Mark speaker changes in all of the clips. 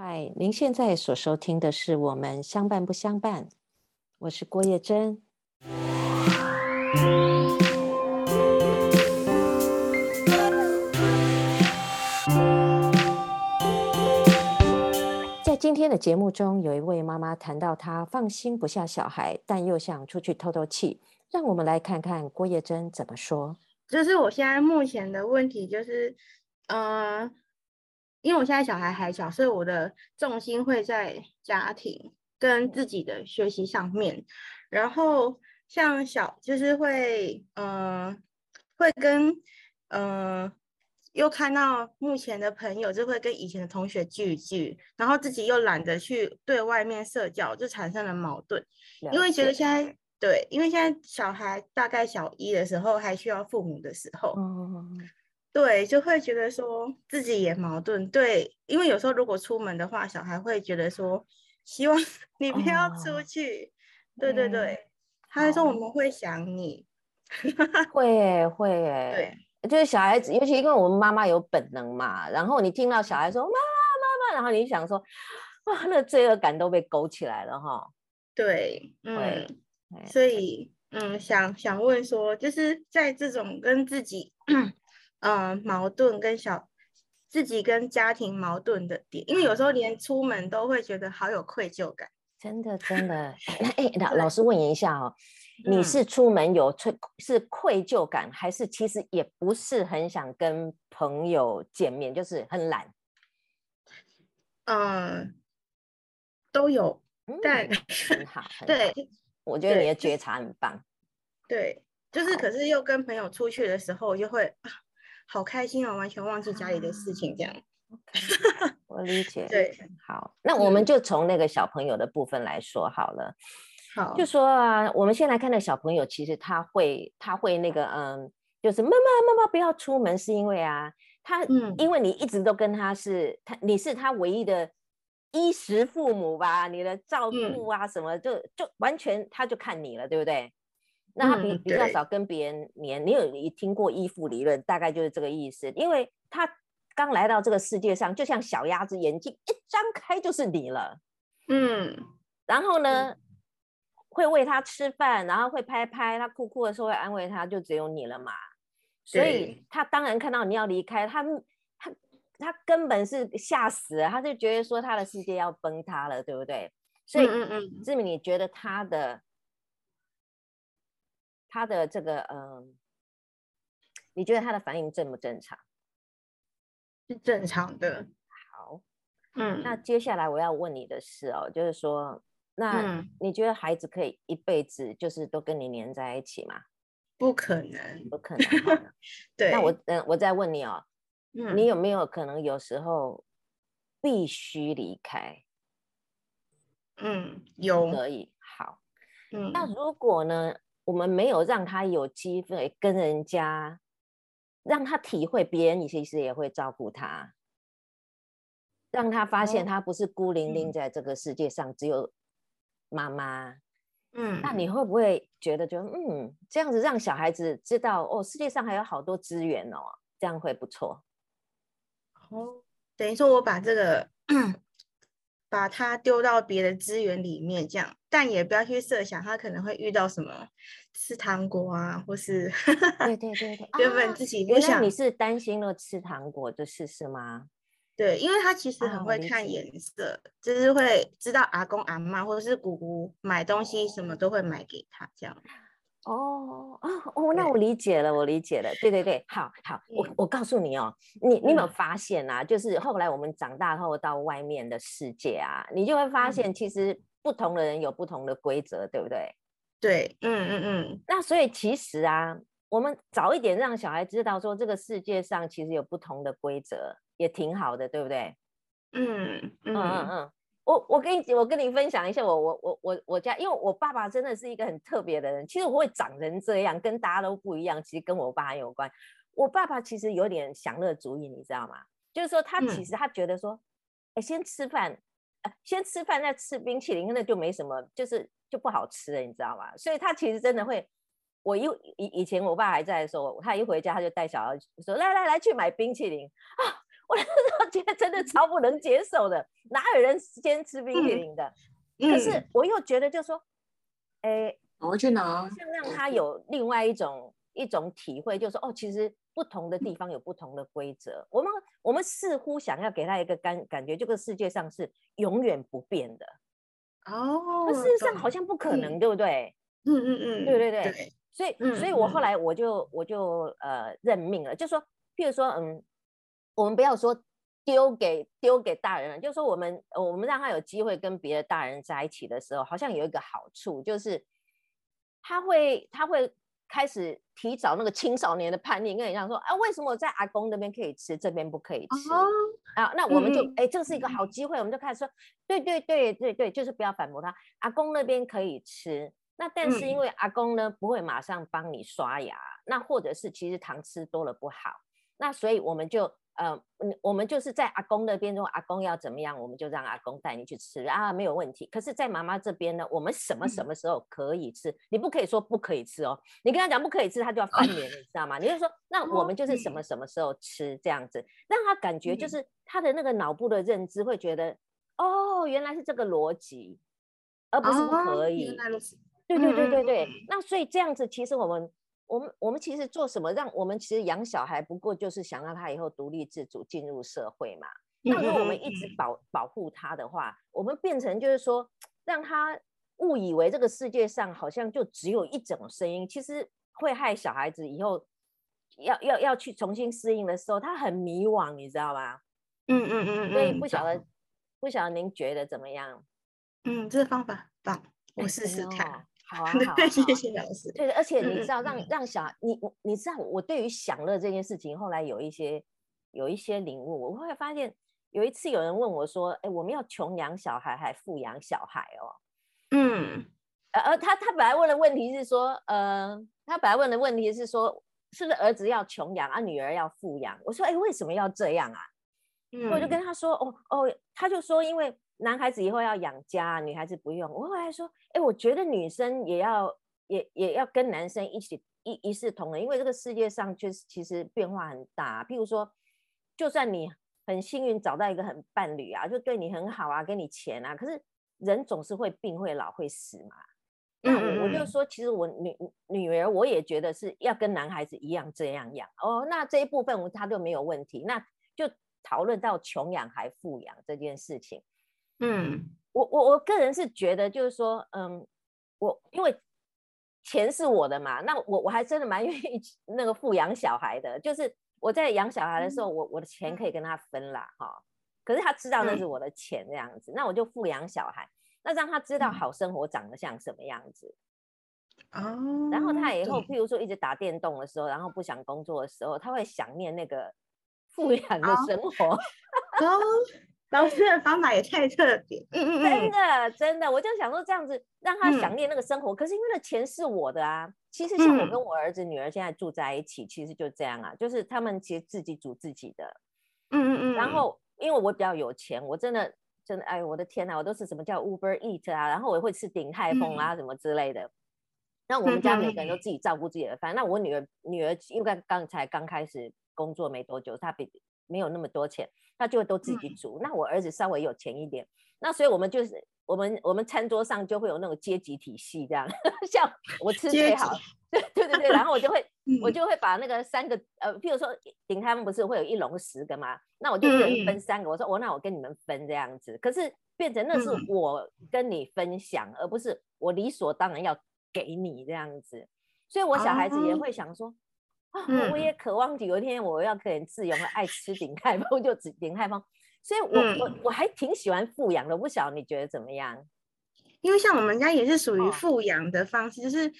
Speaker 1: 嗨，您现在所收听的是我们相伴不相伴，我是郭叶珍。在今天的节目中，有一位妈妈谈到她放心不下小孩，但又想出去透透气，让我们来看看郭叶珍怎么说。
Speaker 2: 就是我现在目前的问题就是，嗯、因为我现在小孩还小，所以我的重心会在家庭跟自己的学习上面。然后像小就是会，嗯、呃，会跟，嗯、呃，又看到目前的朋友就会跟以前的同学聚一聚，然后自己又懒得去对外面社交，就产生了矛盾。因为觉得现在对，因为现在小孩大概小一的时候还需要父母的时候。嗯对，就会觉得说自己也矛盾。对，因为有时候如果出门的话，小孩会觉得说，希望 你不要出去。哦、对对对，他会说我们会想你。
Speaker 1: 会耶，会耶。对，就是小孩子，尤其因为我们妈妈有本能嘛。然后你听到小孩说妈妈妈妈，然后你想说，哇，那个罪恶感都被勾起来了哈。
Speaker 2: 对，嗯，所以嗯，想想问说，就是在这种跟自己。嗯，矛盾跟小自己跟家庭矛盾的点，因为有时候连出门都会觉得好有愧疚感，
Speaker 1: 真的真的。那 哎，老老师问一下哦，你是出门有愧是愧疚感，还是其实也不是很想跟朋友见面，就是很懒？
Speaker 2: 嗯，都有，但、嗯、
Speaker 1: 很好。对，我觉得你的觉察很棒。
Speaker 2: 对，就是可是又跟朋友出去的时候，又会。好开心哦，完全忘记家里的事情，这样。
Speaker 1: Okay, 我理解。
Speaker 2: 对，
Speaker 1: 好，那我们就从那个小朋友的部分来说好了。
Speaker 2: 好，
Speaker 1: 就说啊，我们先来看那小朋友，其实他会，他会那个，嗯，就是妈妈妈妈不要出门，是因为啊，他，嗯，因为你一直都跟他是他，你是他唯一的衣食父母吧，你的照顾啊什么，嗯、就就完全他就看你了，对不对？那他比、嗯、比较少跟别人黏，你有你听过依附理论，大概就是这个意思。因为他刚来到这个世界上，就像小鸭子，眼睛一张开就是你了。嗯，然后呢，嗯、会喂他吃饭，然后会拍拍他哭哭的时候会安慰他，就只有你了嘛。所以他当然看到你要离开，他他他根本是吓死了，他就觉得说他的世界要崩塌了，对不对？所以，嗯嗯，志明，你觉得他的？他的这个嗯，你觉得他的反应正不正常？
Speaker 2: 是正常的。
Speaker 1: 好，嗯，那接下来我要问你的是哦，就是说，那你觉得孩子可以一辈子就是都跟你黏在一起吗？
Speaker 2: 不可能，
Speaker 1: 不可能。
Speaker 2: 对，
Speaker 1: 那我嗯，我再问你哦，嗯，你有没有可能有时候必须离开？
Speaker 2: 嗯，有。
Speaker 1: 可以。好，嗯，那如果呢？我们没有让他有机会跟人家，让他体会别人其实也会照顾他，让他发现他不是孤零零在这个世界上，只有妈妈。嗯，那你会不会觉得就嗯，这样子让小孩子知道哦，世界上还有好多资源哦，这样会不错。
Speaker 2: 哦，等于说我把这个。把它丢到别的资源里面，这样，但也不要去设想他可能会遇到什么吃糖果啊，或是
Speaker 1: 对 对对对，
Speaker 2: 原本自己不想。
Speaker 1: 你是担心了吃糖果的事是吗？
Speaker 2: 对，因为他其实很会看颜色，啊、就是会知道阿公阿嬷或者是姑姑买东西什么都会买给他这样。
Speaker 1: 哦哦 哦，那我理解了，我理解了。对对对，好好，我我告诉你哦，你你有没有发现啊？就是后来我们长大后到外面的世界啊，你就会发现，其实不同的人有不同的规则，对不对？
Speaker 2: 对，嗯嗯嗯。那
Speaker 1: 所以其实啊，我们早一点让小孩知道说，这个世界上其实有不同的规则，也挺好的，对不对？
Speaker 2: 嗯嗯
Speaker 1: 嗯嗯。我我跟你我跟你分享一下我我我我我家，因为我爸爸真的是一个很特别的人。其实我会长成这样，跟大家都不一样，其实跟我爸有关。我爸爸其实有点享乐主义，你知道吗？就是说他其实他觉得说，哎、嗯，先吃饭，呃，先吃饭再吃冰淇淋，那就没什么，就是就不好吃了，你知道吗？所以他其实真的会，我一以以前我爸还在的时候，他一回家他就带小孩说，来来来去买冰淇淋啊。我那时候觉得真的超不能接受的，哪有人先吃冰淇淋的？嗯、可是我又觉得，就说，哎、欸，
Speaker 3: 我去拿，
Speaker 1: 像让他有另外一种一种体会，就是说，哦，其实不同的地方有不同的规则。我们我们似乎想要给他一个感感觉，这个世界上是永远不变的。
Speaker 2: 哦，
Speaker 1: 可事实上好像不可能，嗯、对不对？
Speaker 2: 嗯嗯嗯，
Speaker 1: 对对对。对所以，所以我后来我就我就呃认命了，就说，譬如说，嗯，我们不要说丢给丢给大人了，就说我们我们让他有机会跟别的大人在一起的时候，好像有一个好处，就是他会他会开始提早那个青少年的叛逆，跟你这样说啊，为什么我在阿公那边可以吃，这边不可以吃？哦、啊，那我们就哎、嗯，这是一个好机会，我们就开始说，对对对对对，就是不要反驳他，阿公那边可以吃。那但是因为阿公呢、嗯、不会马上帮你刷牙，那或者是其实糖吃多了不好，那所以我们就呃，我们就是在阿公那边，如果阿公要怎么样，我们就让阿公带你去吃啊，没有问题。可是，在妈妈这边呢，我们什么什么时候可以吃？嗯、你不可以说不可以吃哦，你跟他讲不可以吃，他就要翻脸，你知道吗？你就说，那我们就是什么什么时候吃这样子，让他感觉就是他的那个脑部的认知会觉得，哦，原来是这个逻辑，而不是不可以。哦对对对对对，嗯、那所以这样子，其实我们我们我们其实做什么？让我们其实养小孩，不过就是想让他以后独立自主进入社会嘛。那如果我们一直保保护他的话，我们变成就是说，让他误以为这个世界上好像就只有一种声音，其实会害小孩子以后要要要去重新适应的时候，他很迷惘，你知道吗？
Speaker 2: 嗯嗯嗯，
Speaker 1: 所以不晓得不晓得您觉得怎么样？
Speaker 2: 嗯，这个方法棒，我试试看。
Speaker 1: 好啊，好
Speaker 2: 谢谢老师。
Speaker 1: 对，而且你知道，让让小孩，你你知道，我对于享乐这件事情，后来有一些有一些领悟。我会发现，有一次有人问我说：“哎，我们要穷养小孩还富养小孩哦？”
Speaker 2: 嗯，
Speaker 1: 而他他本来问的问题是说，呃，他本来问的问题是说，是不是儿子要穷养啊，女儿要富养？我说：“哎，为什么要这样啊？”嗯，我就跟他说：“哦哦，他就说因为。”男孩子以后要养家，女孩子不用。我后来说，哎，我觉得女生也要，也也要跟男生一起一一视同仁，因为这个世界上确实其实变化很大。譬如说，就算你很幸运找到一个很伴侣啊，就对你很好啊，给你钱啊，可是人总是会病、会老、会死嘛。那我我就说，其实我女女儿我也觉得是要跟男孩子一样这样养哦。那这一部分他就没有问题。那就讨论到穷养还富养这件事情。
Speaker 2: 嗯，
Speaker 1: 我我我个人是觉得，就是说，嗯，我因为钱是我的嘛，那我我还真的蛮 愿意那个富养小孩的。就是我在养小孩的时候，我我的钱可以跟他分啦，哈。可是他知道那是我的钱这样子，那我就富养小孩，那让他知道好生活长得像什么样子。
Speaker 2: 哦。
Speaker 1: 然后他以后，譬如说一直打电动的时候，然后不想工作的时候，他会想念那个富养的生活。
Speaker 2: 哦。老师的方法也太特别，嗯嗯，
Speaker 1: 真的真的，我就想说这样子让他想念那个生活，嗯、可是因为那钱是我的啊。其实像我跟我儿子女儿现在住在一起，嗯、其实就这样啊，就是他们其实自己煮自己的，
Speaker 2: 嗯嗯嗯。
Speaker 1: 然后因为我比较有钱，我真的真的哎，我的天呐，我都是什么叫 Uber Eat 啊，然后我会吃鼎泰丰啊、嗯、什么之类的。那我们家每个人都自己照顾自己的饭。嗯、那我女儿女儿因为刚才刚开始工作没多久，她比没有那么多钱。他就都自己煮。嗯、那我儿子稍微有钱一点，那所以我们就是我们我们餐桌上就会有那种阶级体系这样，像我吃最好，对对对对，然后我就会、嗯、我就会把那个三个呃，譬如说鼎泰丰不是会有一笼十个吗？那我就一人分三个，嗯、我说我那我跟你们分这样子，可是变成那是我跟你分享，嗯、而不是我理所当然要给你这样子，所以我小孩子也会想说。啊，我也渴望有一天我要可以自由的爱吃鼎泰丰就吃鼎泰丰，所以我、嗯、我我还挺喜欢富养的，不晓得你觉得怎么样？
Speaker 2: 因为像我们家也是属于富养的方式，哦、就是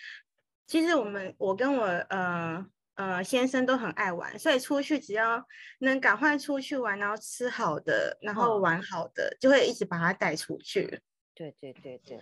Speaker 2: 其实我们我跟我呃呃先生都很爱玩，所以出去只要能赶快出去玩，然后吃好的，然后玩好的，哦、就会一直把他带出去。
Speaker 1: 对对对对。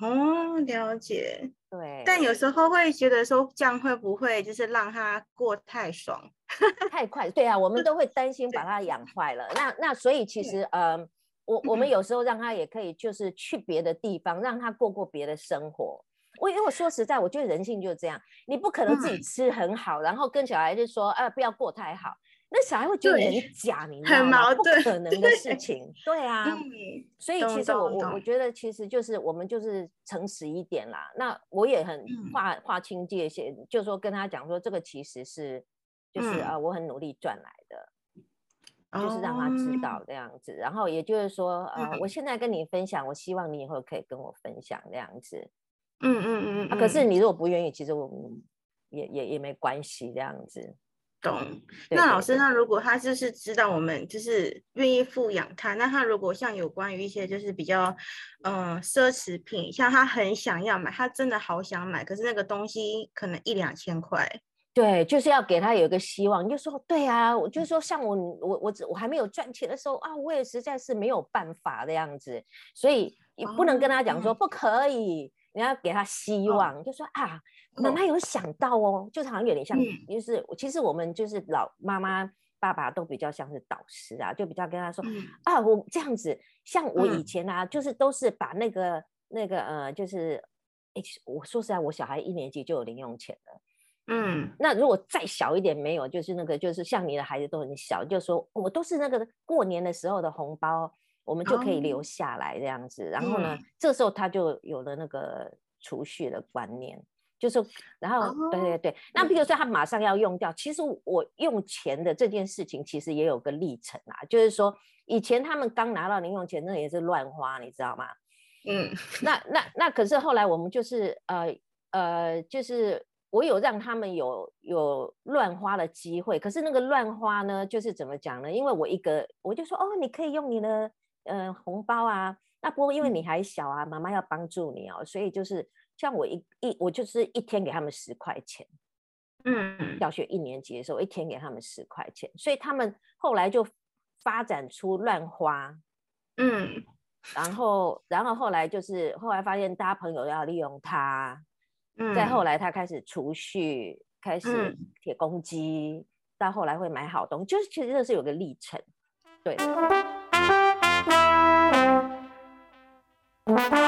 Speaker 2: 哦，了解。
Speaker 1: 对，
Speaker 2: 但有时候会觉得说，这样会不会就是让他过太爽，
Speaker 1: 太快？对啊，我们都会担心把他养坏了。那那所以其实，嗯、呃，我我们有时候让他也可以就是去别的地方，让他过过别的生活。我因为我说实在，我觉得人性就是这样，你不可能自己吃很好，嗯、然后跟小孩就说，啊，不要过太好。那小孩会觉得你很假，你？很矛盾，不可能的事情。对，对啊，嗯、所以其实我我我觉得其实就是我们就是诚实一点啦。那我也很划划清界限，嗯、就是说跟他讲说这个其实是就是啊、嗯呃，我很努力赚来的。就是让他知道这样子，然后也就是说，呃，我现在跟你分享，我希望你以后可以跟我分享这样子。嗯嗯嗯。啊，可是你如果不愿意，其实我们也也也没关系这样子。
Speaker 2: 懂。那老师，那如果他就是知道我们就是愿意富养他，那他如果像有关于一些就是比较嗯奢侈品，像他很想要买，他真的好想买，可是那个东西可能一两千块。
Speaker 1: 对，就是要给他有一个希望。你就说，对啊，我就是说，像我，我，我，我还没有赚钱的时候啊，我也实在是没有办法的样子。所以你不能跟他讲说、哦、不可以，你要给他希望，哦、就说啊，妈妈有想到哦，就是好像有点像，嗯、就是其实我们就是老妈妈、爸爸都比较像是导师啊，就比较跟他说、嗯、啊，我这样子，像我以前啊，嗯、就是都是把那个那个呃，就是，哎，我说实在，我小孩一年级就有零用钱了。嗯，那如果再小一点没有，就是那个，就是像你的孩子都很小，就说我都是那个过年的时候的红包，我们就可以留下来这样子。哦、然后呢，嗯、这时候他就有了那个储蓄的观念，就是，然后、哦、对对对，那比如说他马上要用掉，其实我用钱的这件事情其实也有个历程啊，就是说以前他们刚拿到零用钱，那也是乱花，你知道吗？嗯，那那那可是后来我们就是呃呃就是。我有让他们有有乱花的机会，可是那个乱花呢，就是怎么讲呢？因为我一个我就说哦，你可以用你的呃红包啊，那不过因为你还小啊，妈妈要帮助你哦，所以就是像我一一我就是一天给他们十块钱，嗯，小学一年级的时候一天给他们十块钱，所以他们后来就发展出乱花，嗯，然后然后后来就是后来发现大家朋友要利用他。嗯。再后来，他开始储蓄，开始铁公鸡，嗯、到后来会买好东西，就是其实这是有个历程，对。Música